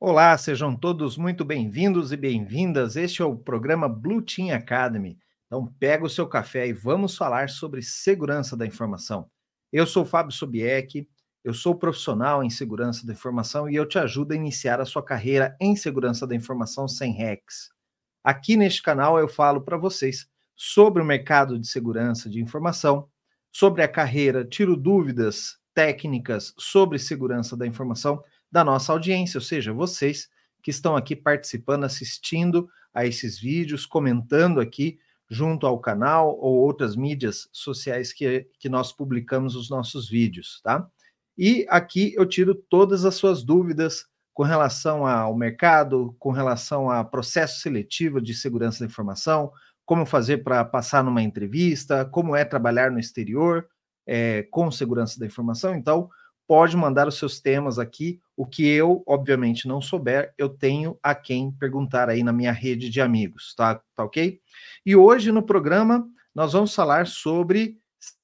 Olá, sejam todos muito bem-vindos e bem-vindas. Este é o programa Blue Team Academy. Então, pega o seu café e vamos falar sobre segurança da informação. Eu sou Fábio Sobieck, eu sou profissional em segurança da informação e eu te ajudo a iniciar a sua carreira em segurança da informação sem hacks. Aqui neste canal eu falo para vocês sobre o mercado de segurança de informação, sobre a carreira, tiro dúvidas técnicas sobre segurança da informação da nossa audiência, ou seja, vocês que estão aqui participando, assistindo a esses vídeos, comentando aqui junto ao canal ou outras mídias sociais que, que nós publicamos os nossos vídeos, tá? E aqui eu tiro todas as suas dúvidas com relação ao mercado, com relação a processo seletivo de segurança da informação, como fazer para passar numa entrevista, como é trabalhar no exterior é, com segurança da informação. Então, pode mandar os seus temas aqui. O que eu, obviamente, não souber, eu tenho a quem perguntar aí na minha rede de amigos, tá? Tá ok? E hoje no programa nós vamos falar sobre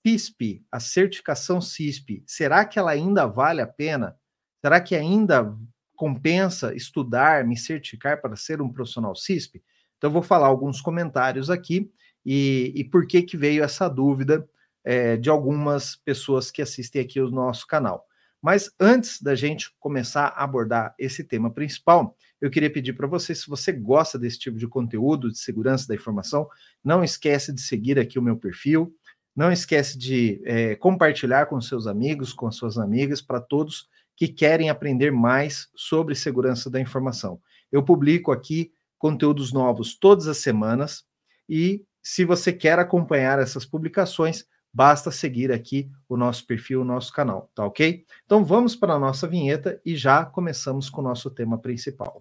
CISP, a certificação CISP. Será que ela ainda vale a pena? Será que ainda compensa estudar, me certificar para ser um profissional CISP? Então, eu vou falar alguns comentários aqui e, e por que que veio essa dúvida é, de algumas pessoas que assistem aqui o nosso canal. Mas antes da gente começar a abordar esse tema principal, eu queria pedir para você, se você gosta desse tipo de conteúdo de segurança da informação, não esquece de seguir aqui o meu perfil, não esquece de é, compartilhar com seus amigos, com suas amigas, para todos que querem aprender mais sobre segurança da informação. Eu publico aqui conteúdos novos todas as semanas e se você quer acompanhar essas publicações, basta seguir aqui o nosso perfil, o nosso canal, tá ok? Então vamos para a nossa vinheta e já começamos com o nosso tema principal.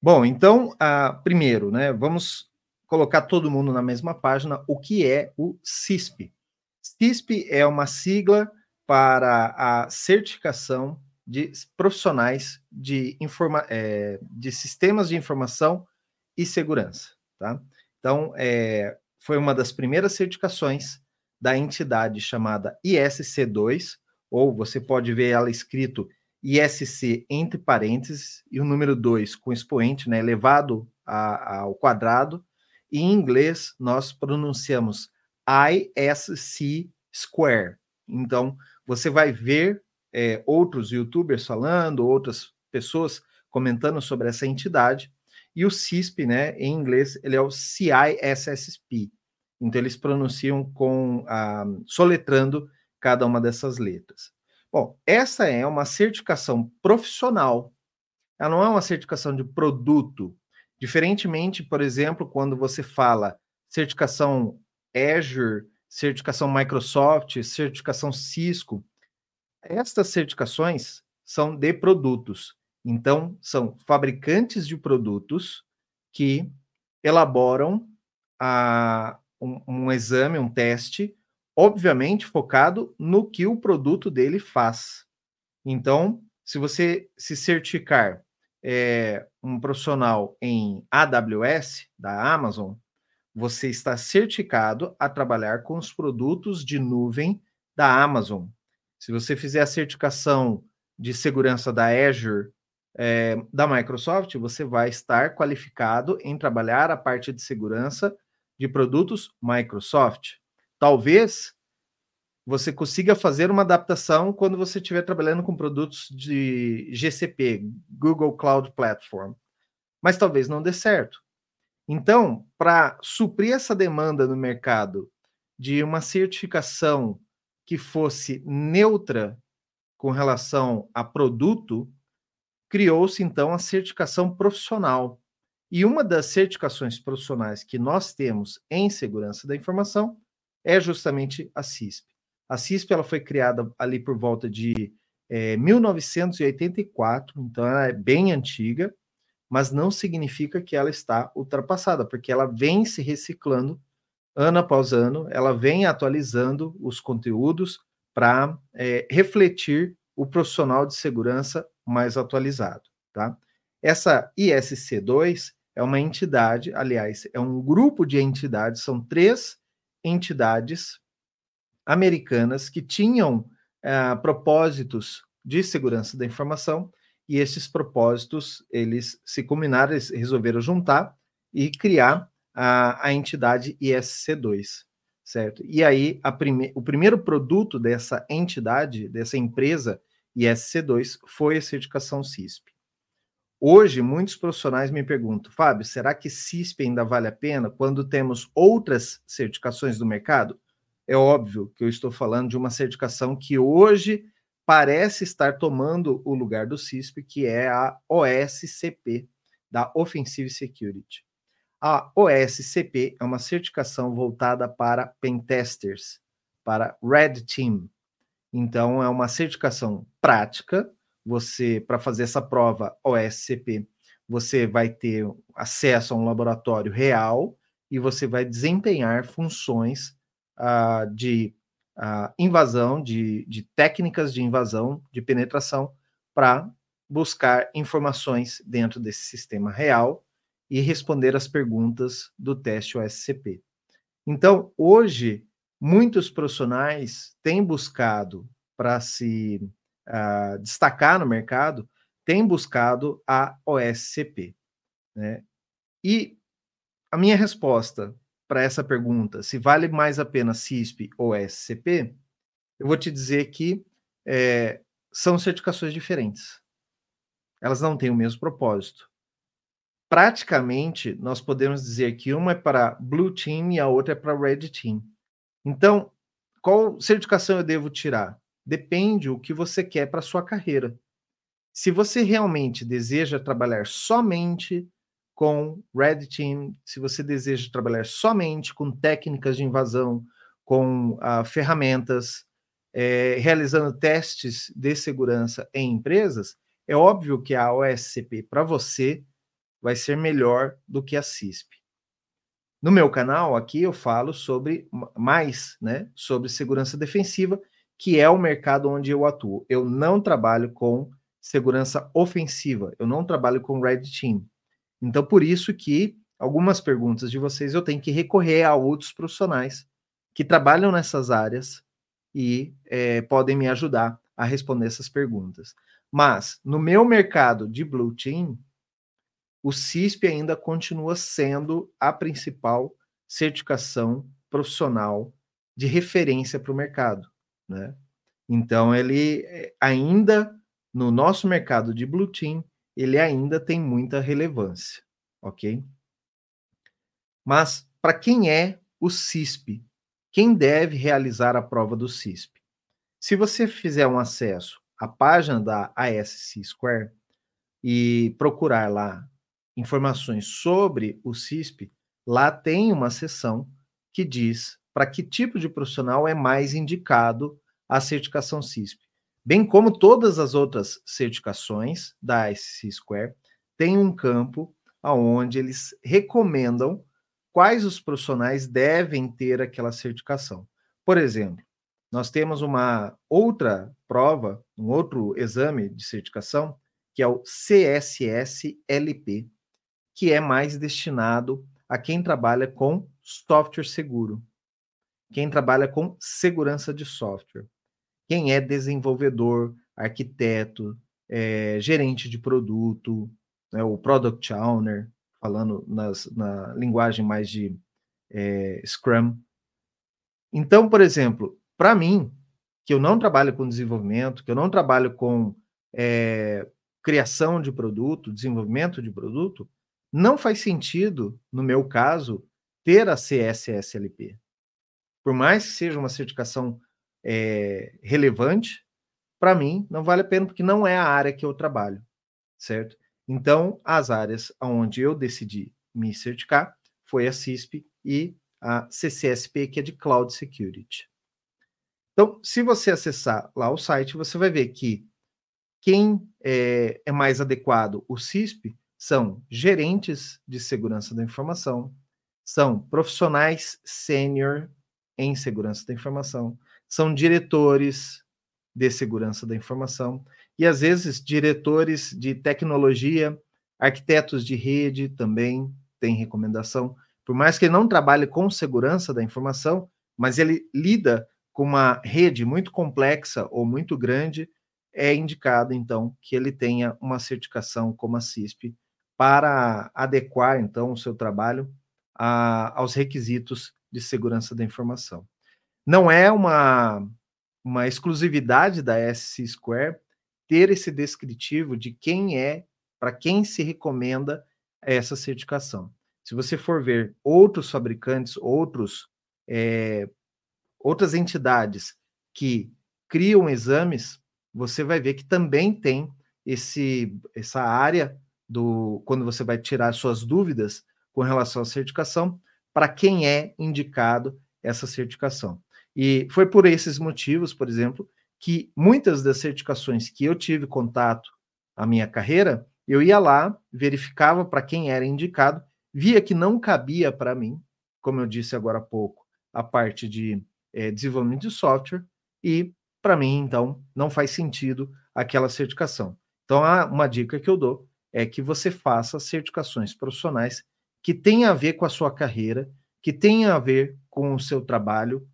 Bom, então, uh, primeiro, né, vamos colocar todo mundo na mesma página. O que é o CISP? CISP é uma sigla para a certificação de profissionais de, informa é, de sistemas de informação e segurança. Tá? Então, é, foi uma das primeiras certificações da entidade chamada ISC2, ou você pode ver ela escrito ISC entre parênteses e o número 2 com expoente né, elevado a, ao quadrado. E em inglês, nós pronunciamos ISC Square. Então, você vai ver é, outros youtubers falando, outras pessoas comentando sobre essa entidade. E o CISP, né, em inglês, ele é o CISSP. Então, eles pronunciam com, ah, soletrando cada uma dessas letras. Bom, essa é uma certificação profissional. Ela não é uma certificação de produto. Diferentemente, por exemplo, quando você fala certificação Azure, certificação Microsoft, certificação Cisco, estas certificações são de produtos. Então, são fabricantes de produtos que elaboram a, um, um exame, um teste, obviamente focado no que o produto dele faz. Então, se você se certificar é, um profissional em AWS, da Amazon, você está certificado a trabalhar com os produtos de nuvem da Amazon. Se você fizer a certificação de segurança da Azure é, da Microsoft, você vai estar qualificado em trabalhar a parte de segurança de produtos Microsoft. Talvez você consiga fazer uma adaptação quando você estiver trabalhando com produtos de GCP, Google Cloud Platform, mas talvez não dê certo. Então, para suprir essa demanda no mercado de uma certificação que fosse neutra com relação a produto, criou-se então a certificação profissional. E uma das certificações profissionais que nós temos em segurança da informação é justamente a CISP. A CISP ela foi criada ali por volta de é, eh, 1984, então ela é bem antiga, mas não significa que ela está ultrapassada, porque ela vem se reciclando ano após ano, ela vem atualizando os conteúdos para é, refletir o profissional de segurança mais atualizado, tá? Essa ISC2 é uma entidade, aliás, é um grupo de entidades, são três entidades americanas que tinham uh, propósitos de segurança da informação e esses propósitos eles se combinaram, eles resolveram juntar e criar a, a entidade ISC2, certo? E aí prime, o primeiro produto dessa entidade, dessa empresa ISC2 foi a certificação CISP. Hoje, muitos profissionais me perguntam, Fábio, será que CISP ainda vale a pena quando temos outras certificações do mercado? É óbvio que eu estou falando de uma certificação que hoje parece estar tomando o lugar do CISP, que é a OSCP, da Offensive Security. A OSCP é uma certificação voltada para pentesters, para Red Team. Então, é uma certificação prática. Você, para fazer essa prova OSCP, você vai ter acesso a um laboratório real e você vai desempenhar funções uh, de uh, invasão, de, de técnicas de invasão, de penetração, para buscar informações dentro desse sistema real e responder as perguntas do teste OSCP. Então, hoje, muitos profissionais têm buscado para se uh, destacar no mercado, têm buscado a OSCP. Né? E a minha resposta para essa pergunta, se vale mais a pena CISP ou SCP, eu vou te dizer que é, são certificações diferentes. Elas não têm o mesmo propósito. Praticamente, nós podemos dizer que uma é para Blue Team e a outra é para Red Team. Então, qual certificação eu devo tirar? Depende o que você quer para sua carreira. Se você realmente deseja trabalhar somente com Red Team, se você deseja trabalhar somente com técnicas de invasão, com uh, ferramentas, é, realizando testes de segurança em empresas, é óbvio que a OSCP para você vai ser melhor do que a CISP. No meu canal aqui eu falo sobre mais, né, sobre segurança defensiva, que é o mercado onde eu atuo. Eu não trabalho com segurança ofensiva, eu não trabalho com Red Team. Então, por isso que algumas perguntas de vocês eu tenho que recorrer a outros profissionais que trabalham nessas áreas e é, podem me ajudar a responder essas perguntas. Mas, no meu mercado de Blue Team, o CISP ainda continua sendo a principal certificação profissional de referência para o mercado. Né? Então, ele é, ainda, no nosso mercado de Blue Team, ele ainda tem muita relevância, ok? Mas para quem é o CISP? Quem deve realizar a prova do CISP? Se você fizer um acesso à página da ASC Square e procurar lá informações sobre o CISP, lá tem uma seção que diz para que tipo de profissional é mais indicado a certificação CISP bem como todas as outras certificações da ICC Square, tem um campo onde eles recomendam quais os profissionais devem ter aquela certificação. Por exemplo, nós temos uma outra prova, um outro exame de certificação, que é o CSSLP, que é mais destinado a quem trabalha com software seguro, quem trabalha com segurança de software quem é desenvolvedor, arquiteto, é, gerente de produto, né, o product owner, falando nas, na linguagem mais de é, Scrum. Então, por exemplo, para mim, que eu não trabalho com desenvolvimento, que eu não trabalho com é, criação de produto, desenvolvimento de produto, não faz sentido, no meu caso, ter a CSSLP. Por mais que seja uma certificação é, relevante, para mim não vale a pena porque não é a área que eu trabalho, certo? Então, as áreas onde eu decidi me certificar foi a CISP e a CCSP, que é de Cloud Security. Então, se você acessar lá o site, você vai ver que quem é, é mais adequado, o CISP, são gerentes de segurança da informação, são profissionais sênior em segurança da informação, são diretores de segurança da informação e às vezes diretores de tecnologia, arquitetos de rede também têm recomendação. Por mais que ele não trabalhe com segurança da informação, mas ele lida com uma rede muito complexa ou muito grande, é indicado, então, que ele tenha uma certificação como a CISP para adequar, então, o seu trabalho a, aos requisitos de segurança da informação. Não é uma, uma exclusividade da SC Square ter esse descritivo de quem é, para quem se recomenda essa certificação. Se você for ver outros fabricantes, outros, é, outras entidades que criam exames, você vai ver que também tem esse, essa área do quando você vai tirar suas dúvidas com relação à certificação, para quem é indicado essa certificação. E foi por esses motivos, por exemplo, que muitas das certificações que eu tive contato a minha carreira, eu ia lá, verificava para quem era indicado, via que não cabia para mim, como eu disse agora há pouco, a parte de é, desenvolvimento de software, e para mim, então, não faz sentido aquela certificação. Então, uma dica que eu dou é que você faça certificações profissionais que tenham a ver com a sua carreira, que tenham a ver com o seu trabalho,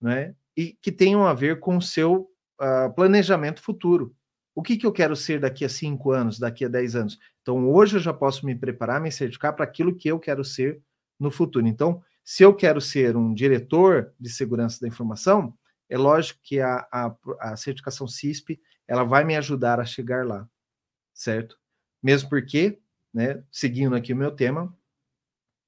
né? E que tenham a ver com o seu uh, planejamento futuro. O que, que eu quero ser daqui a cinco anos, daqui a dez anos? Então, hoje eu já posso me preparar, me certificar para aquilo que eu quero ser no futuro. Então, se eu quero ser um diretor de segurança da informação, é lógico que a, a, a certificação CISP ela vai me ajudar a chegar lá, certo? Mesmo porque, né, seguindo aqui o meu tema,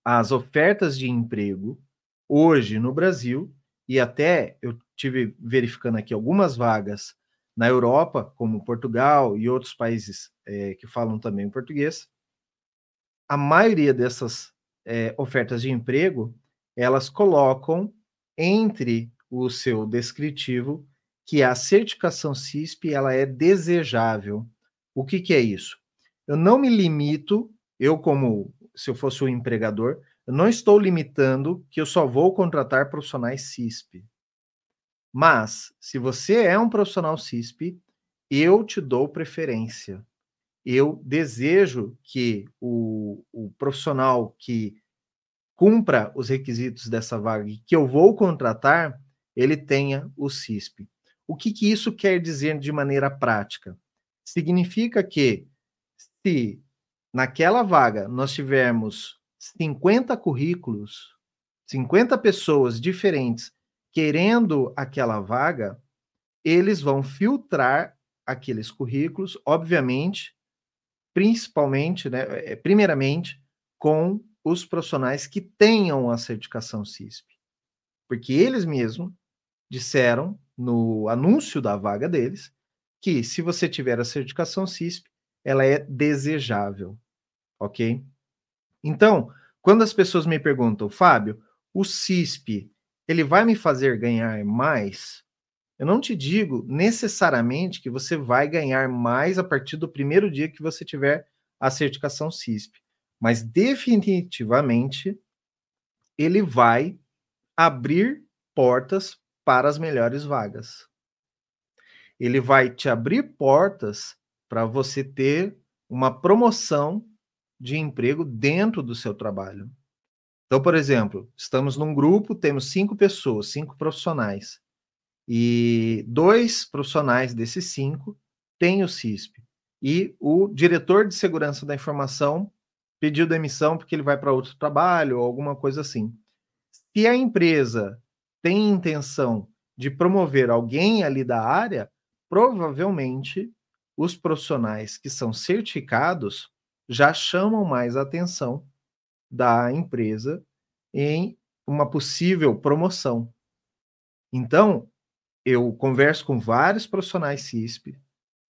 as ofertas de emprego hoje no Brasil e até eu tive verificando aqui algumas vagas na Europa, como Portugal e outros países é, que falam também português, a maioria dessas é, ofertas de emprego elas colocam entre o seu descritivo que a certificação CISP ela é desejável. O que, que é isso? Eu não me limito, eu como se eu fosse o um empregador, eu não estou limitando que eu só vou contratar profissionais CISP. Mas, se você é um profissional CISP, eu te dou preferência. Eu desejo que o, o profissional que cumpra os requisitos dessa vaga que eu vou contratar, ele tenha o CISP. O que, que isso quer dizer de maneira prática? Significa que se naquela vaga nós tivermos 50 currículos, 50 pessoas diferentes querendo aquela vaga, eles vão filtrar aqueles currículos, obviamente, principalmente, né, é, primeiramente, com os profissionais que tenham a certificação CISP. Porque eles mesmos disseram no anúncio da vaga deles que se você tiver a certificação CISP, ela é desejável, ok? Então, quando as pessoas me perguntam, Fábio, o CISP, ele vai me fazer ganhar mais? Eu não te digo necessariamente que você vai ganhar mais a partir do primeiro dia que você tiver a certificação CISP, mas definitivamente ele vai abrir portas para as melhores vagas. Ele vai te abrir portas para você ter uma promoção de emprego dentro do seu trabalho. Então, por exemplo, estamos num grupo, temos cinco pessoas, cinco profissionais, e dois profissionais desses cinco têm o CISP. E o diretor de segurança da informação pediu demissão porque ele vai para outro trabalho ou alguma coisa assim. Se a empresa tem intenção de promover alguém ali da área, provavelmente os profissionais que são certificados já chamam mais atenção da empresa em uma possível promoção. Então, eu converso com vários profissionais CISP,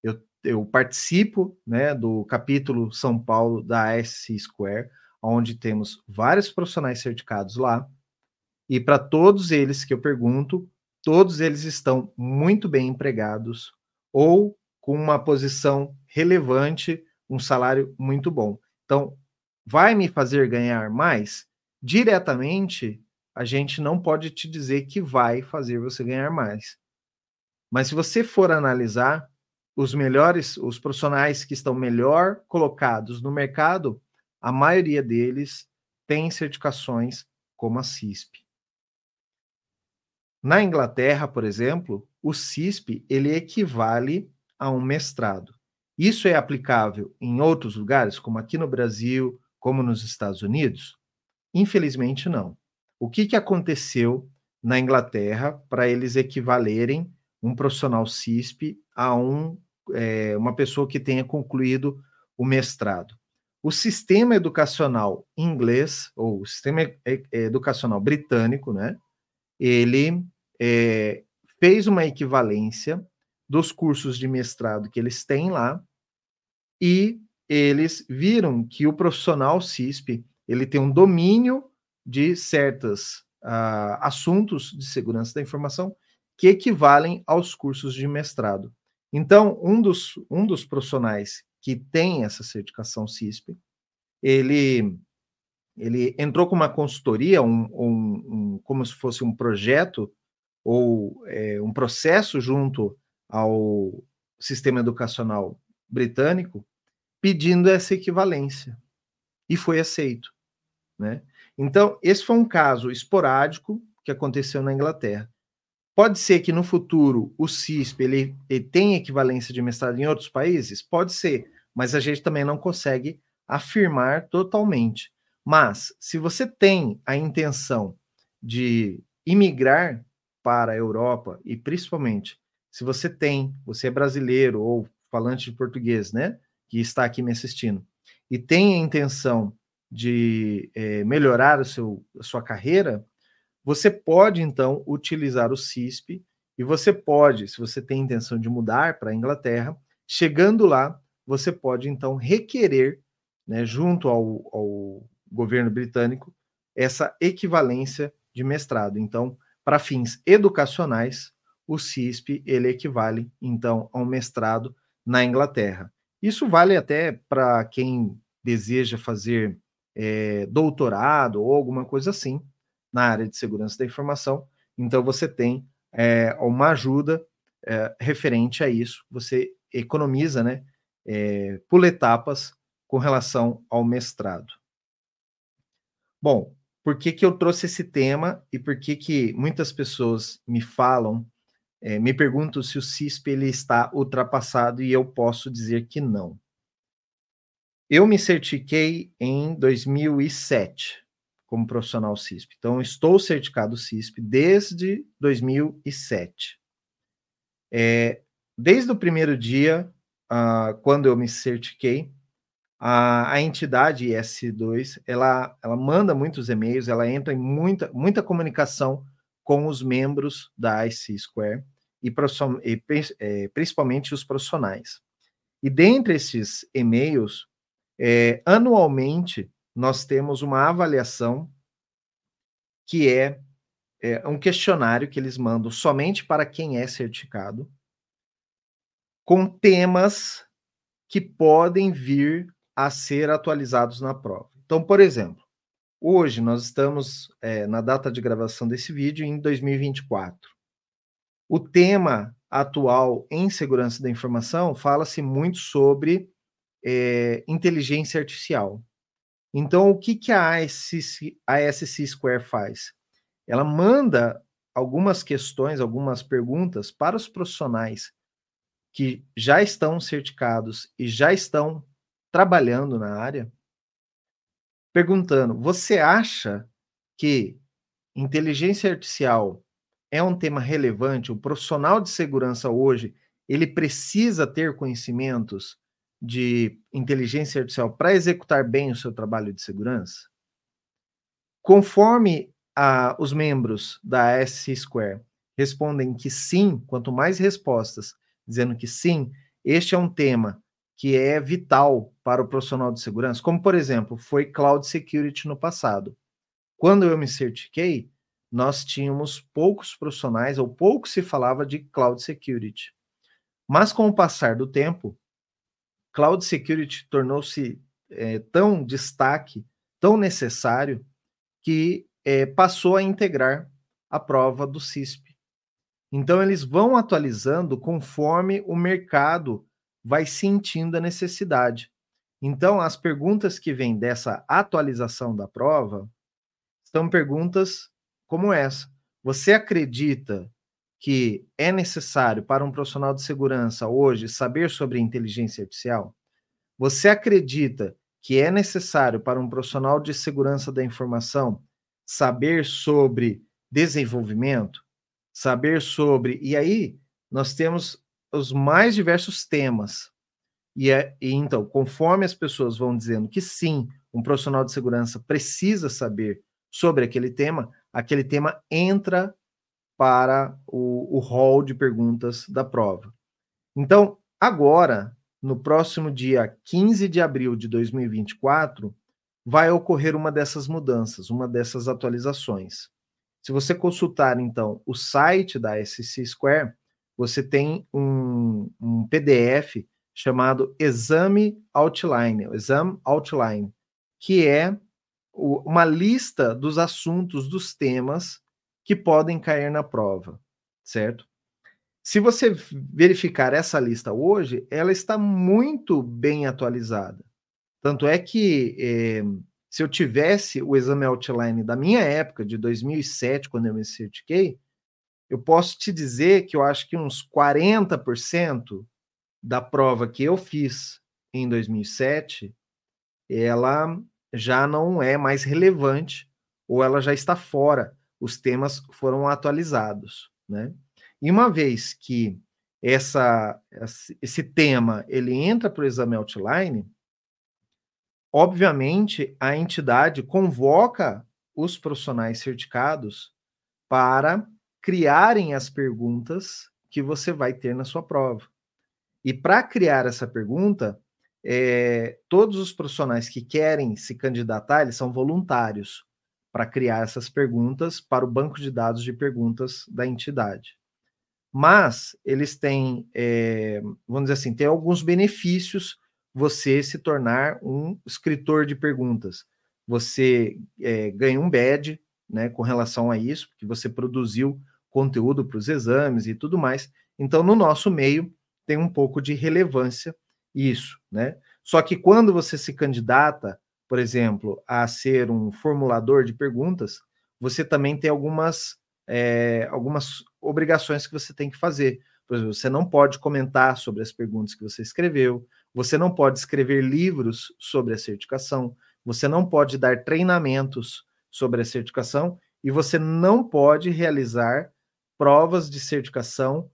eu, eu participo né, do capítulo São Paulo da SC Square, onde temos vários profissionais certificados lá, e para todos eles que eu pergunto, todos eles estão muito bem empregados ou com uma posição relevante um salário muito bom. Então, vai me fazer ganhar mais? Diretamente, a gente não pode te dizer que vai fazer você ganhar mais. Mas se você for analisar os melhores, os profissionais que estão melhor colocados no mercado, a maioria deles tem certificações como a CISP. Na Inglaterra, por exemplo, o CISP ele equivale a um mestrado. Isso é aplicável em outros lugares, como aqui no Brasil, como nos Estados Unidos? Infelizmente, não. O que, que aconteceu na Inglaterra para eles equivalerem um profissional CISP a um, é, uma pessoa que tenha concluído o mestrado? O sistema educacional inglês, ou o sistema educacional britânico, né, ele é, fez uma equivalência dos cursos de mestrado que eles têm lá e eles viram que o profissional CISP ele tem um domínio de certos uh, assuntos de segurança da informação que equivalem aos cursos de mestrado. Então, um dos, um dos profissionais que tem essa certificação CISP, ele, ele entrou com uma consultoria, um, um, um como se fosse um projeto ou é, um processo junto ao sistema educacional britânico, pedindo essa equivalência. E foi aceito. Né? Então, esse foi um caso esporádico que aconteceu na Inglaterra. Pode ser que no futuro o CISP ele, ele tenha equivalência de mestrado em outros países? Pode ser, mas a gente também não consegue afirmar totalmente. Mas, se você tem a intenção de imigrar para a Europa, e principalmente se você tem, você é brasileiro ou falante de português, né, que está aqui me assistindo, e tem a intenção de é, melhorar o seu, a sua carreira, você pode então utilizar o CISP e você pode, se você tem intenção de mudar para a Inglaterra, chegando lá, você pode então requerer, né, junto ao, ao governo britânico, essa equivalência de mestrado. Então, para fins educacionais, o CISP ele equivale então a um mestrado na Inglaterra. Isso vale até para quem deseja fazer é, doutorado ou alguma coisa assim na área de segurança da informação. Então você tem é, uma ajuda é, referente a isso. Você economiza, né? É, pula etapas com relação ao mestrado. Bom, por que, que eu trouxe esse tema e por que, que muitas pessoas me falam, é, me perguntam se o CISP ele está ultrapassado e eu posso dizer que não. Eu me certifiquei em 2007 como profissional CISP. Então, estou certificado CISP desde 2007. É, desde o primeiro dia, uh, quando eu me certifiquei, a, a entidade S2, ela, ela manda muitos e-mails, ela entra em muita, muita comunicação com os membros da IC Square e, e é, principalmente os profissionais. E dentre esses e-mails, é, anualmente, nós temos uma avaliação que é, é um questionário que eles mandam somente para quem é certificado, com temas que podem vir a ser atualizados na prova. Então, por exemplo, hoje nós estamos é, na data de gravação desse vídeo em 2024. O tema atual em segurança da informação fala-se muito sobre é, inteligência artificial. Então, o que, que a, ASC, a ASC Square faz? Ela manda algumas questões, algumas perguntas para os profissionais que já estão certificados e já estão trabalhando na área, perguntando: você acha que inteligência artificial é um tema relevante? O profissional de segurança hoje ele precisa ter conhecimentos de inteligência artificial para executar bem o seu trabalho de segurança? Conforme a, os membros da S Square respondem que sim, quanto mais respostas dizendo que sim, este é um tema que é vital para o profissional de segurança, como por exemplo, foi cloud security no passado. Quando eu me certifiquei, nós tínhamos poucos profissionais ou pouco se falava de cloud security. Mas com o passar do tempo, cloud security tornou-se é, tão destaque, tão necessário, que é, passou a integrar a prova do CISP. Então, eles vão atualizando conforme o mercado vai sentindo a necessidade. Então, as perguntas que vêm dessa atualização da prova são perguntas como essa. Você acredita que é necessário para um profissional de segurança hoje saber sobre inteligência artificial? Você acredita que é necessário para um profissional de segurança da informação saber sobre desenvolvimento, saber sobre. E aí nós temos os mais diversos temas. E, é, e então, conforme as pessoas vão dizendo que sim, um profissional de segurança precisa saber sobre aquele tema, aquele tema entra para o, o hall de perguntas da prova. Então, agora, no próximo dia 15 de abril de 2024, vai ocorrer uma dessas mudanças, uma dessas atualizações. Se você consultar, então, o site da SC Square, você tem um, um PDF chamado Exame Outline, Exam Outline, que é uma lista dos assuntos, dos temas que podem cair na prova, certo? Se você verificar essa lista hoje, ela está muito bem atualizada. Tanto é que eh, se eu tivesse o exame outline da minha época, de 2007, quando eu me certifiquei, eu posso te dizer que eu acho que uns 40% da prova que eu fiz em 2007, ela já não é mais relevante ou ela já está fora. Os temas foram atualizados, né? E uma vez que essa, esse tema ele entra para o exame outline, Obviamente, a entidade convoca os profissionais certificados para criarem as perguntas que você vai ter na sua prova. E para criar essa pergunta, é, todos os profissionais que querem se candidatar, eles são voluntários para criar essas perguntas para o banco de dados de perguntas da entidade. Mas eles têm, é, vamos dizer assim, tem alguns benefícios você se tornar um escritor de perguntas. Você é, ganha um badge né, com relação a isso, porque você produziu conteúdo para os exames e tudo mais. Então, no nosso meio, tem um pouco de relevância isso, né? Só que quando você se candidata, por exemplo, a ser um formulador de perguntas, você também tem algumas, é, algumas obrigações que você tem que fazer. Por exemplo, você não pode comentar sobre as perguntas que você escreveu, você não pode escrever livros sobre a certificação, você não pode dar treinamentos sobre a certificação e você não pode realizar provas de certificação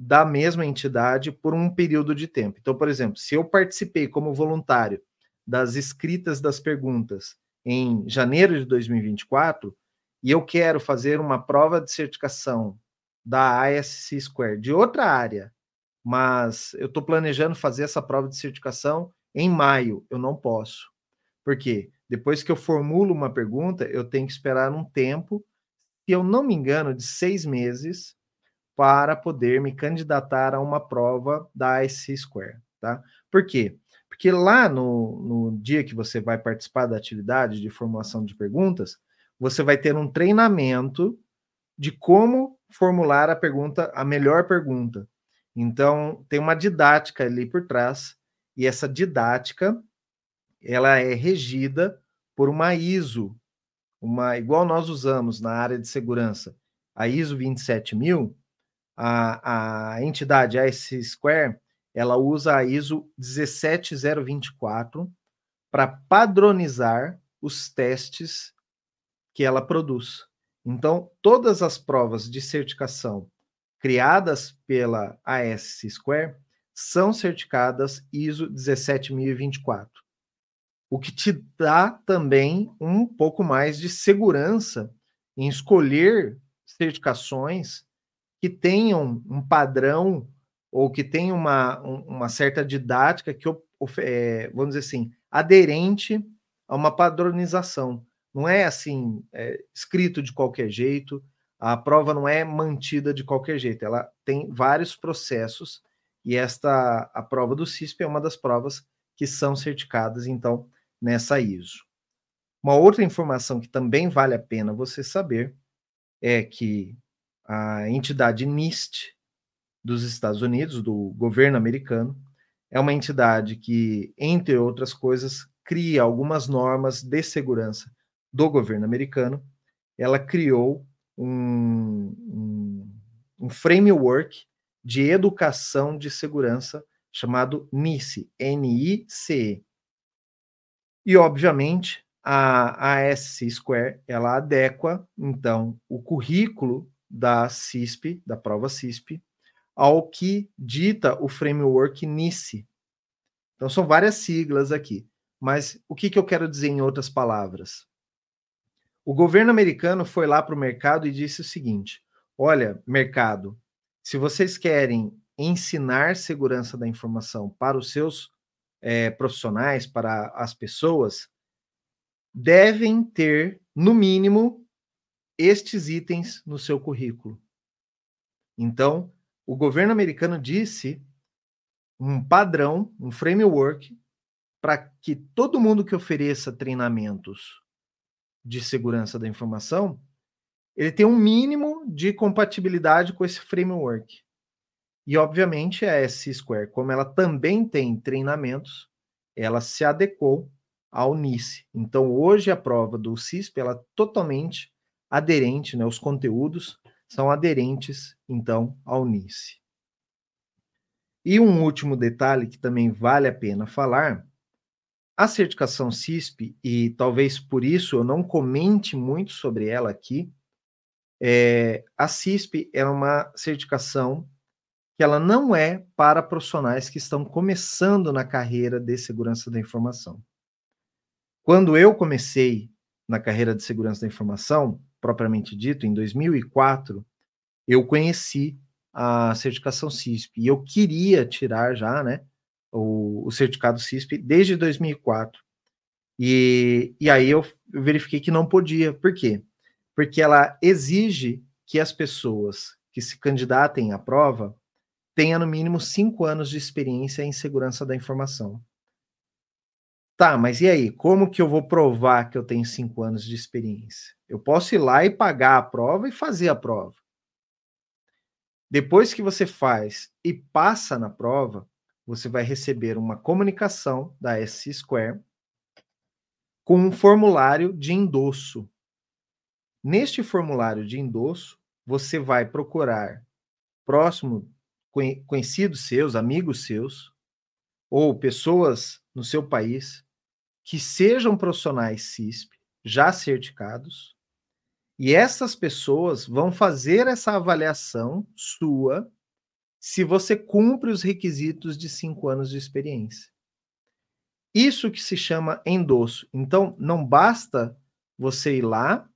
da mesma entidade por um período de tempo. Então, por exemplo, se eu participei como voluntário das escritas das perguntas em janeiro de 2024 e eu quero fazer uma prova de certificação da ISC Square de outra área mas eu estou planejando fazer essa prova de certificação em maio. Eu não posso. Por quê? Depois que eu formulo uma pergunta, eu tenho que esperar um tempo, se eu não me engano, de seis meses, para poder me candidatar a uma prova da IC Square. Tá? Por quê? Porque lá no, no dia que você vai participar da atividade de formulação de perguntas, você vai ter um treinamento de como formular a pergunta, a melhor pergunta. Então, tem uma didática ali por trás, e essa didática ela é regida por uma ISO, uma igual nós usamos na área de segurança, a ISO 27000, a, a entidade AS Square, ela usa a ISO 17024 para padronizar os testes que ela produz. Então, todas as provas de certificação criadas pela AS Square são certificadas ISO 17024, o que te dá também um pouco mais de segurança em escolher certificações que tenham um padrão ou que tenham uma, uma certa didática que, é, vamos dizer assim, aderente a uma padronização. Não é assim, é, escrito de qualquer jeito, a prova não é mantida de qualquer jeito, ela tem vários processos e esta a prova do CISP é uma das provas que são certificadas então nessa ISO. Uma outra informação que também vale a pena você saber é que a entidade NIST dos Estados Unidos, do governo americano, é uma entidade que, entre outras coisas, cria algumas normas de segurança do governo americano. Ela criou um, um, um framework de educação de segurança chamado NICE, N-I-C-E. E, obviamente, a ASC Square, ela adequa, então, o currículo da CISP, da prova CISP, ao que dita o framework NICE. Então, são várias siglas aqui. Mas o que, que eu quero dizer em outras palavras? O governo americano foi lá para o mercado e disse o seguinte: olha, mercado, se vocês querem ensinar segurança da informação para os seus é, profissionais, para as pessoas, devem ter, no mínimo, estes itens no seu currículo. Então, o governo americano disse um padrão, um framework, para que todo mundo que ofereça treinamentos de segurança da informação, ele tenha um mínimo de compatibilidade com esse framework. E, obviamente, a S-Square, como ela também tem treinamentos, ela se adequou ao NICE. Então, hoje, a prova do CISP, ela é totalmente aderente, né? os conteúdos são aderentes, então, ao NICE. E um último detalhe que também vale a pena falar, a certificação CISP, e talvez por isso eu não comente muito sobre ela aqui, é, a CISP é uma certificação que ela não é para profissionais que estão começando na carreira de segurança da informação. Quando eu comecei na carreira de segurança da informação, propriamente dito, em 2004, eu conheci a certificação CISP e eu queria tirar já, né, o, o certificado CISP desde 2004. E, e aí eu verifiquei que não podia. Por quê? Porque ela exige que as pessoas que se candidatem à prova tenha no mínimo cinco anos de experiência em segurança da informação. Tá, mas e aí? Como que eu vou provar que eu tenho cinco anos de experiência? Eu posso ir lá e pagar a prova e fazer a prova. Depois que você faz e passa na prova, você vai receber uma comunicação da S Square com um formulário de endosso. Neste formulário de endosso, você vai procurar próximo conhecidos seus, amigos seus, ou pessoas no seu país que sejam profissionais CISP já certificados, e essas pessoas vão fazer essa avaliação sua se você cumpre os requisitos de cinco anos de experiência. Isso que se chama endosso. Então, não basta você ir lá,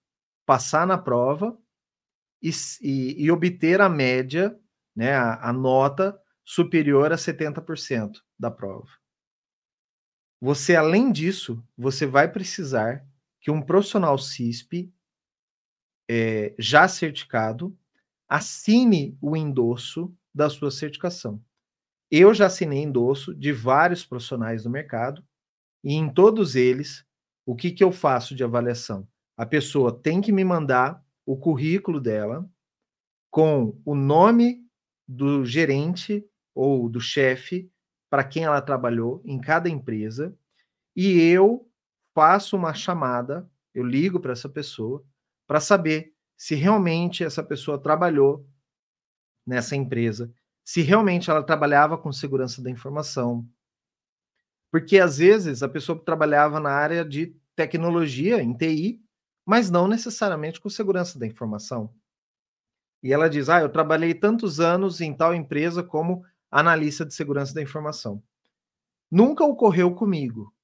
passar na prova e, e, e obter a média né, a, a nota superior a 70% da prova. Você, além disso, você vai precisar que um profissional CISP é, já certificado assine o endosso da sua certificação. Eu já assinei endosso de vários profissionais do mercado e em todos eles, o que, que eu faço de avaliação? A pessoa tem que me mandar o currículo dela com o nome do gerente ou do chefe para quem ela trabalhou em cada empresa e eu faço uma chamada, eu ligo para essa pessoa para saber se realmente essa pessoa trabalhou nessa empresa, se realmente ela trabalhava com segurança da informação. Porque às vezes a pessoa trabalhava na área de tecnologia, em TI, mas não necessariamente com segurança da informação. E ela diz: Ah, eu trabalhei tantos anos em tal empresa como analista de segurança da informação. Nunca ocorreu comigo.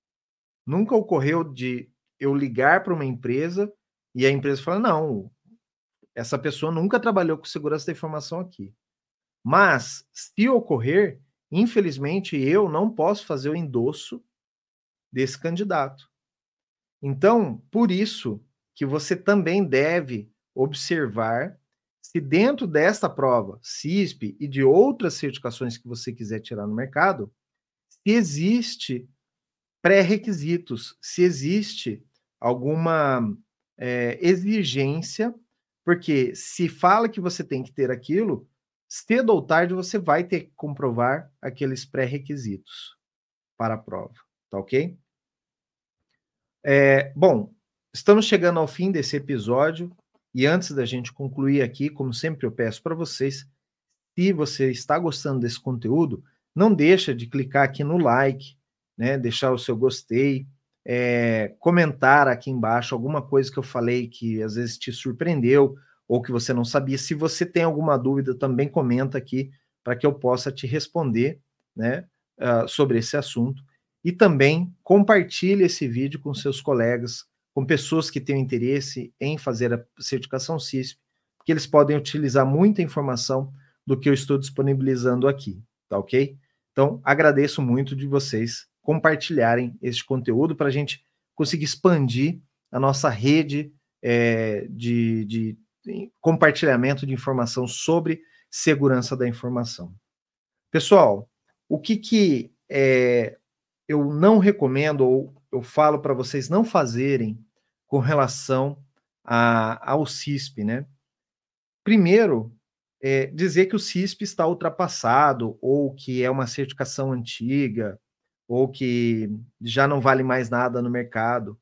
Nunca ocorreu de eu ligar para uma empresa e a empresa falar: não, essa pessoa nunca trabalhou com segurança da informação aqui. Mas, se ocorrer, infelizmente, eu não posso fazer o endosso desse candidato. Então, por isso que você também deve observar se dentro desta prova, CISP e de outras certificações que você quiser tirar no mercado, se existe pré-requisitos, se existe alguma é, exigência, porque se fala que você tem que ter aquilo, cedo ou tarde você vai ter que comprovar aqueles pré-requisitos para a prova, tá ok? É, bom, estamos chegando ao fim desse episódio. E antes da gente concluir aqui, como sempre eu peço para vocês, se você está gostando desse conteúdo, não deixa de clicar aqui no like, né? Deixar o seu gostei, é, comentar aqui embaixo alguma coisa que eu falei que às vezes te surpreendeu ou que você não sabia. Se você tem alguma dúvida, também comenta aqui para que eu possa te responder, né? Uh, sobre esse assunto. E também compartilhe esse vídeo com seus colegas, com pessoas que tenham interesse em fazer a certificação CISP, porque eles podem utilizar muita informação do que eu estou disponibilizando aqui, tá ok? Então, agradeço muito de vocês compartilharem este conteúdo para a gente conseguir expandir a nossa rede é, de, de compartilhamento de informação sobre segurança da informação. Pessoal, o que, que é, eu não recomendo ou eu falo para vocês não fazerem com relação a, ao CISP, né? Primeiro, é, dizer que o CISP está ultrapassado ou que é uma certificação antiga ou que já não vale mais nada no mercado.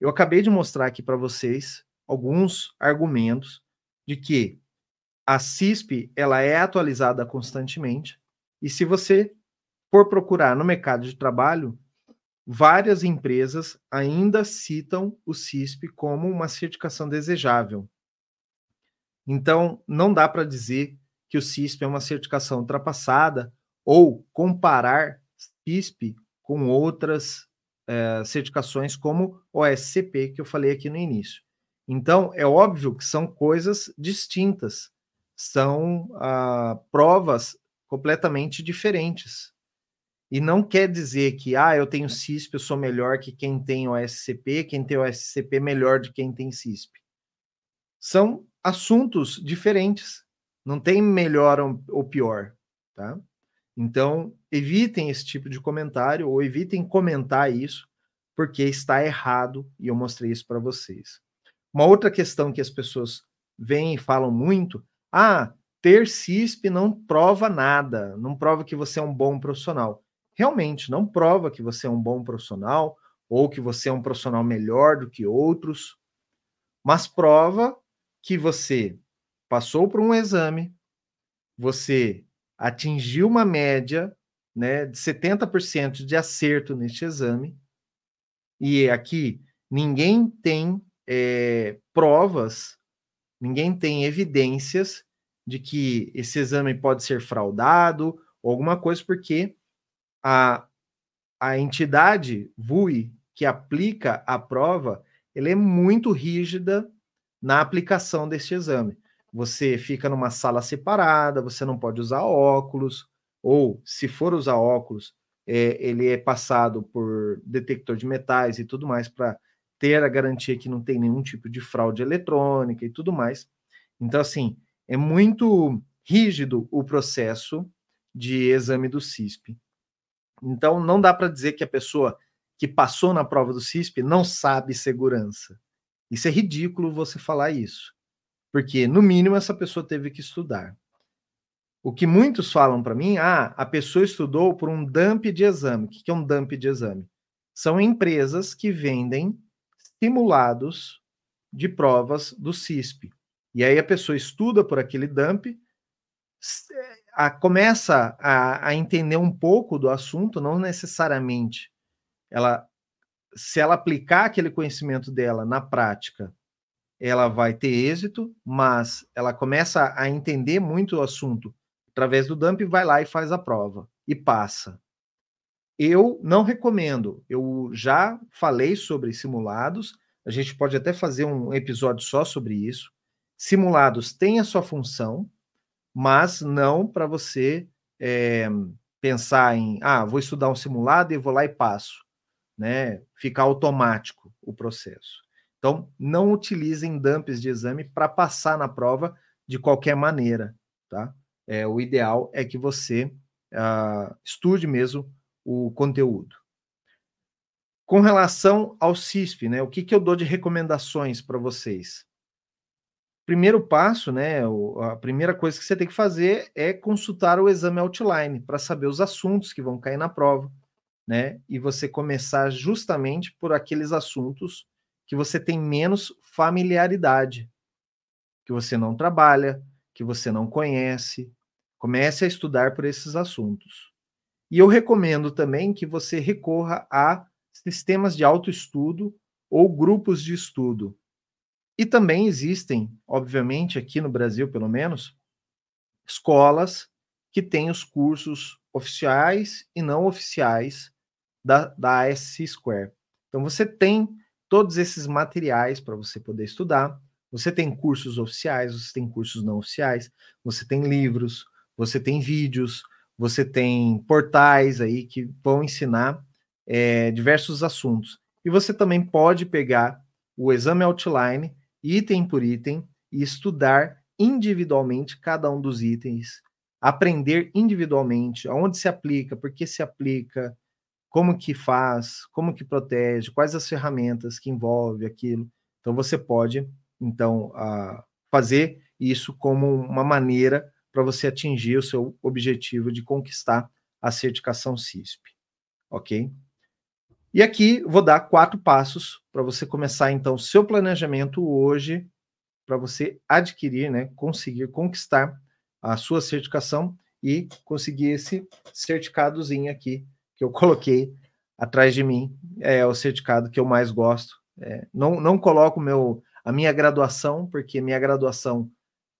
Eu acabei de mostrar aqui para vocês alguns argumentos de que a CISP ela é atualizada constantemente e se você for procurar no mercado de trabalho, várias empresas ainda citam o CISP como uma certificação desejável. Então, não dá para dizer que o CISP é uma certificação ultrapassada ou comparar CISP com outras é, certificações como o SCP que eu falei aqui no início. Então, é óbvio que são coisas distintas, são ah, provas completamente diferentes. E não quer dizer que, ah, eu tenho CISP, eu sou melhor que quem tem o SCP, quem tem o SCP é melhor de quem tem CISP. São assuntos diferentes. Não tem melhor ou pior, tá? Então, evitem esse tipo de comentário ou evitem comentar isso, porque está errado e eu mostrei isso para vocês. Uma outra questão que as pessoas vêm e falam muito: ah, ter CISP não prova nada, não prova que você é um bom profissional realmente não prova que você é um bom profissional ou que você é um profissional melhor do que outros, mas prova que você passou por um exame, você atingiu uma média né, de 70% de acerto neste exame, e aqui ninguém tem é, provas, ninguém tem evidências de que esse exame pode ser fraudado ou alguma coisa, porque a, a entidade VUI que aplica a prova, ela é muito rígida na aplicação deste exame. Você fica numa sala separada, você não pode usar óculos, ou se for usar óculos, é, ele é passado por detector de metais e tudo mais para ter a garantia que não tem nenhum tipo de fraude eletrônica e tudo mais. Então, assim, é muito rígido o processo de exame do CISP. Então, não dá para dizer que a pessoa que passou na prova do CISP não sabe segurança. Isso é ridículo você falar isso. Porque, no mínimo, essa pessoa teve que estudar. O que muitos falam para mim, ah, a pessoa estudou por um dump de exame. O que é um dump de exame? São empresas que vendem simulados de provas do CISP. E aí a pessoa estuda por aquele dump, a, começa a, a, entender um pouco do assunto, não necessariamente ela, se ela aplicar aquele conhecimento dela na prática, ela vai ter êxito, mas ela começa a entender muito o assunto através do dump, vai lá e faz a prova e passa. Eu não recomendo. Eu já falei sobre simulados. A gente pode até fazer um episódio só sobre isso. Simulados têm a sua função, mas não para você é, pensar em, ah, vou estudar um simulado e vou lá e passo, né? Ficar automático o processo. Então, não utilizem dumps de exame para passar na prova de qualquer maneira, tá? É, o ideal é que você uh, estude mesmo o conteúdo. Com relação ao CISP, né? O que, que eu dou de recomendações para vocês? Primeiro passo, né, a primeira coisa que você tem que fazer é consultar o exame outline para saber os assuntos que vão cair na prova, né? E você começar justamente por aqueles assuntos que você tem menos familiaridade, que você não trabalha, que você não conhece. Comece a estudar por esses assuntos. E eu recomendo também que você recorra a sistemas de autoestudo ou grupos de estudo. E também existem, obviamente, aqui no Brasil, pelo menos, escolas que têm os cursos oficiais e não oficiais da, da ASC Square. Então, você tem todos esses materiais para você poder estudar. Você tem cursos oficiais, você tem cursos não oficiais, você tem livros, você tem vídeos, você tem portais aí que vão ensinar é, diversos assuntos. E você também pode pegar o exame outline, item por item, e estudar individualmente cada um dos itens, aprender individualmente aonde se aplica, por que se aplica, como que faz, como que protege, quais as ferramentas que envolve aquilo. Então você pode então fazer isso como uma maneira para você atingir o seu objetivo de conquistar a certificação CISP, ok? E aqui vou dar quatro passos para você começar então seu planejamento hoje para você adquirir, né, conseguir conquistar a sua certificação e conseguir esse certificadozinho aqui que eu coloquei atrás de mim. É o certificado que eu mais gosto. É, não, não coloco meu, a minha graduação, porque minha graduação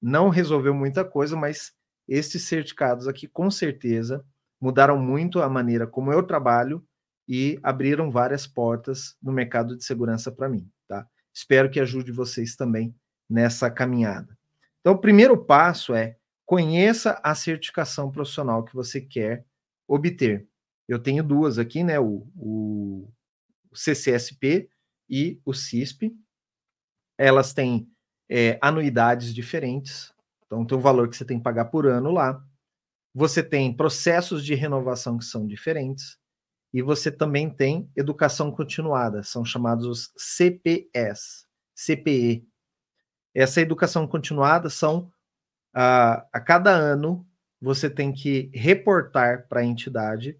não resolveu muita coisa, mas estes certificados aqui, com certeza, mudaram muito a maneira como eu trabalho e abriram várias portas no mercado de segurança para mim, tá? Espero que ajude vocês também nessa caminhada. Então, o primeiro passo é conheça a certificação profissional que você quer obter. Eu tenho duas aqui, né? O, o CCSP e o CISP. Elas têm é, anuidades diferentes, então tem o valor que você tem que pagar por ano lá. Você tem processos de renovação que são diferentes. E você também tem educação continuada, são chamados os CPS, CPE, essa educação continuada são a, a cada ano você tem que reportar para a entidade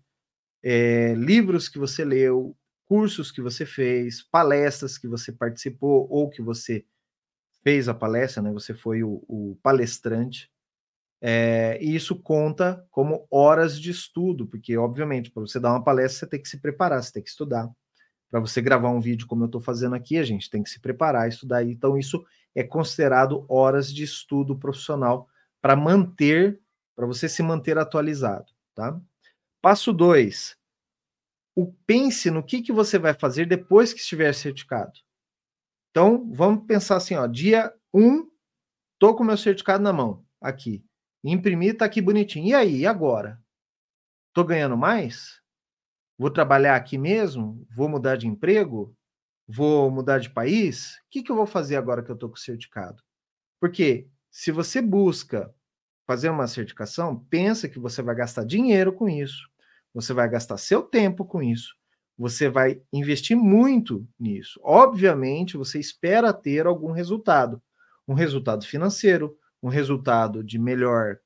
é, livros que você leu, cursos que você fez, palestras que você participou ou que você fez a palestra, né? Você foi o, o palestrante. É, e isso conta como horas de estudo, porque, obviamente, para você dar uma palestra, você tem que se preparar, você tem que estudar. Para você gravar um vídeo como eu estou fazendo aqui, a gente tem que se preparar, estudar. Então, isso é considerado horas de estudo profissional para manter, para você se manter atualizado, tá? Passo 2. O pense no que, que você vai fazer depois que estiver certificado. Então, vamos pensar assim, ó, dia 1, um, tô com meu certificado na mão, aqui. Imprimir, tá aqui bonitinho. E aí, e agora? Tô ganhando mais? Vou trabalhar aqui mesmo? Vou mudar de emprego? Vou mudar de país? O que, que eu vou fazer agora que eu estou com o certificado? Porque se você busca fazer uma certificação, pensa que você vai gastar dinheiro com isso, você vai gastar seu tempo com isso, você vai investir muito nisso. Obviamente, você espera ter algum resultado, um resultado financeiro, um resultado de melhor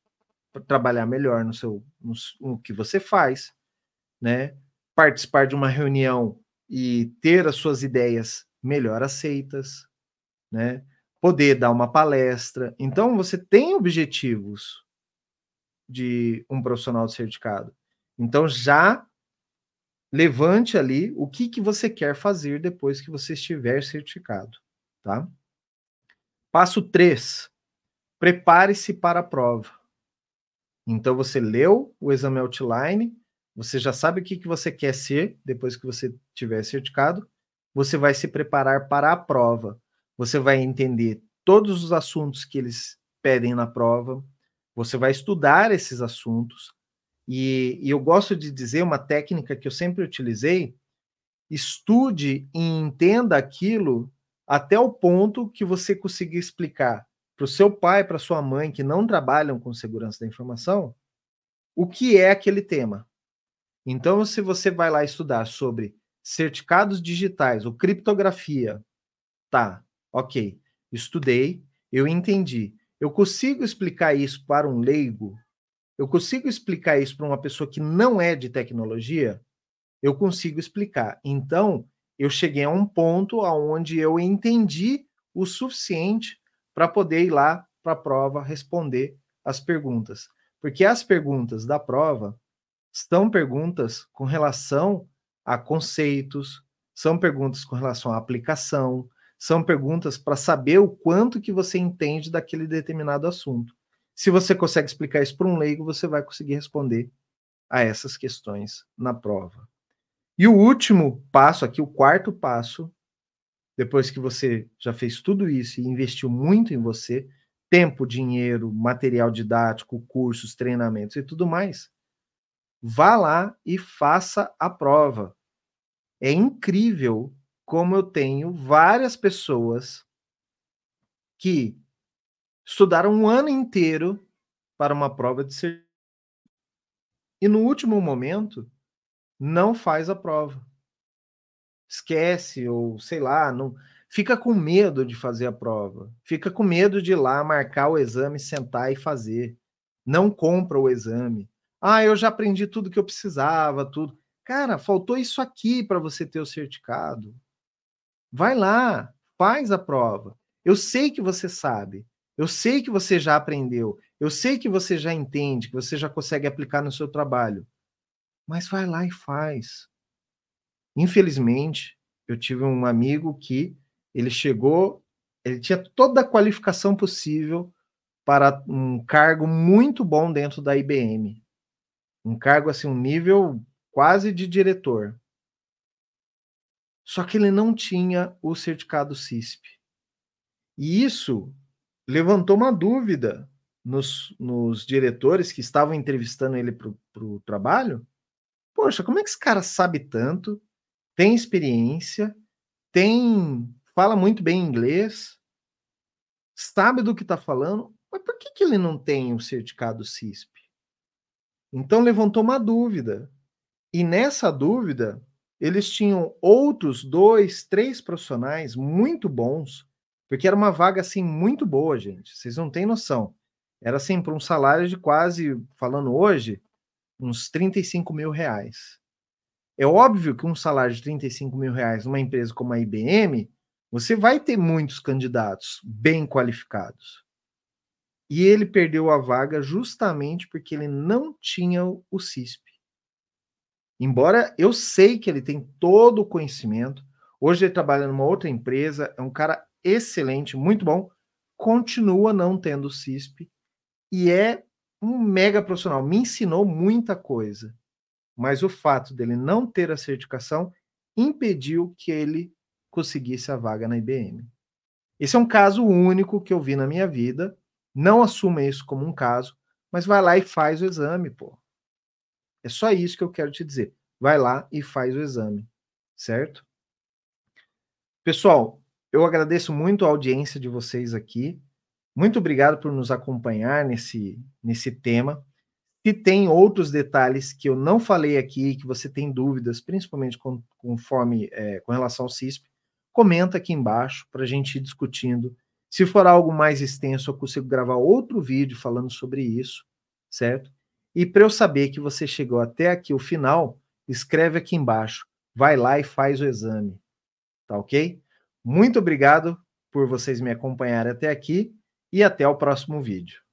trabalhar melhor no seu no, no que você faz, né? Participar de uma reunião e ter as suas ideias melhor aceitas, né? Poder dar uma palestra. Então, você tem objetivos de um profissional certificado. Então, já levante ali o que, que você quer fazer depois que você estiver certificado, tá? Passo 3. Prepare-se para a prova. Então, você leu o exame outline, você já sabe o que, que você quer ser depois que você tiver certificado. Você vai se preparar para a prova. Você vai entender todos os assuntos que eles pedem na prova. Você vai estudar esses assuntos. E, e eu gosto de dizer uma técnica que eu sempre utilizei: estude e entenda aquilo até o ponto que você conseguir explicar para o seu pai, para sua mãe que não trabalham com segurança da informação, o que é aquele tema. Então, se você vai lá estudar sobre certificados digitais ou criptografia, tá, ok, estudei, eu entendi. Eu consigo explicar isso para um leigo? Eu consigo explicar isso para uma pessoa que não é de tecnologia? Eu consigo explicar. Então, eu cheguei a um ponto onde eu entendi o suficiente para poder ir lá para a prova responder as perguntas. Porque as perguntas da prova são perguntas com relação a conceitos, são perguntas com relação à aplicação, são perguntas para saber o quanto que você entende daquele determinado assunto. Se você consegue explicar isso para um leigo, você vai conseguir responder a essas questões na prova. E o último passo aqui, o quarto passo, depois que você já fez tudo isso e investiu muito em você, tempo, dinheiro, material didático, cursos, treinamentos e tudo mais, vá lá e faça a prova. É incrível como eu tenho várias pessoas que estudaram um ano inteiro para uma prova de ser e no último momento não faz a prova. Esquece ou sei lá, não fica com medo de fazer a prova. Fica com medo de ir lá marcar o exame, sentar e fazer. Não compra o exame. Ah, eu já aprendi tudo que eu precisava, tudo. Cara, faltou isso aqui para você ter o certificado. Vai lá, faz a prova. Eu sei que você sabe. Eu sei que você já aprendeu. Eu sei que você já entende, que você já consegue aplicar no seu trabalho. Mas vai lá e faz. Infelizmente, eu tive um amigo que ele chegou, ele tinha toda a qualificação possível para um cargo muito bom dentro da IBM um cargo assim, um nível quase de diretor. Só que ele não tinha o certificado CISP. E isso levantou uma dúvida nos, nos diretores que estavam entrevistando ele para o trabalho. Poxa, como é que esse cara sabe tanto, tem experiência, tem fala muito bem inglês, sabe do que está falando, mas por que, que ele não tem o certificado CISP? Então levantou uma dúvida. E nessa dúvida, eles tinham outros dois, três profissionais muito bons, porque era uma vaga assim muito boa, gente. Vocês não têm noção. Era assim para um salário de quase, falando hoje, uns 35 mil reais. É óbvio que um salário de 35 mil reais numa empresa como a IBM, você vai ter muitos candidatos bem qualificados. E ele perdeu a vaga justamente porque ele não tinha o CISP. Embora eu sei que ele tem todo o conhecimento, hoje ele trabalha numa outra empresa, é um cara excelente, muito bom, continua não tendo o CISP e é um mega profissional, me ensinou muita coisa. Mas o fato dele não ter a certificação impediu que ele conseguisse a vaga na IBM. Esse é um caso único que eu vi na minha vida não assuma isso como um caso, mas vai lá e faz o exame, pô. É só isso que eu quero te dizer. Vai lá e faz o exame, certo? Pessoal, eu agradeço muito a audiência de vocês aqui. Muito obrigado por nos acompanhar nesse, nesse tema. Se tem outros detalhes que eu não falei aqui, que você tem dúvidas, principalmente com, conforme, é, com relação ao CISP, comenta aqui embaixo para a gente ir discutindo se for algo mais extenso, eu consigo gravar outro vídeo falando sobre isso, certo? E para eu saber que você chegou até aqui o final, escreve aqui embaixo, vai lá e faz o exame, tá ok? Muito obrigado por vocês me acompanharem até aqui e até o próximo vídeo.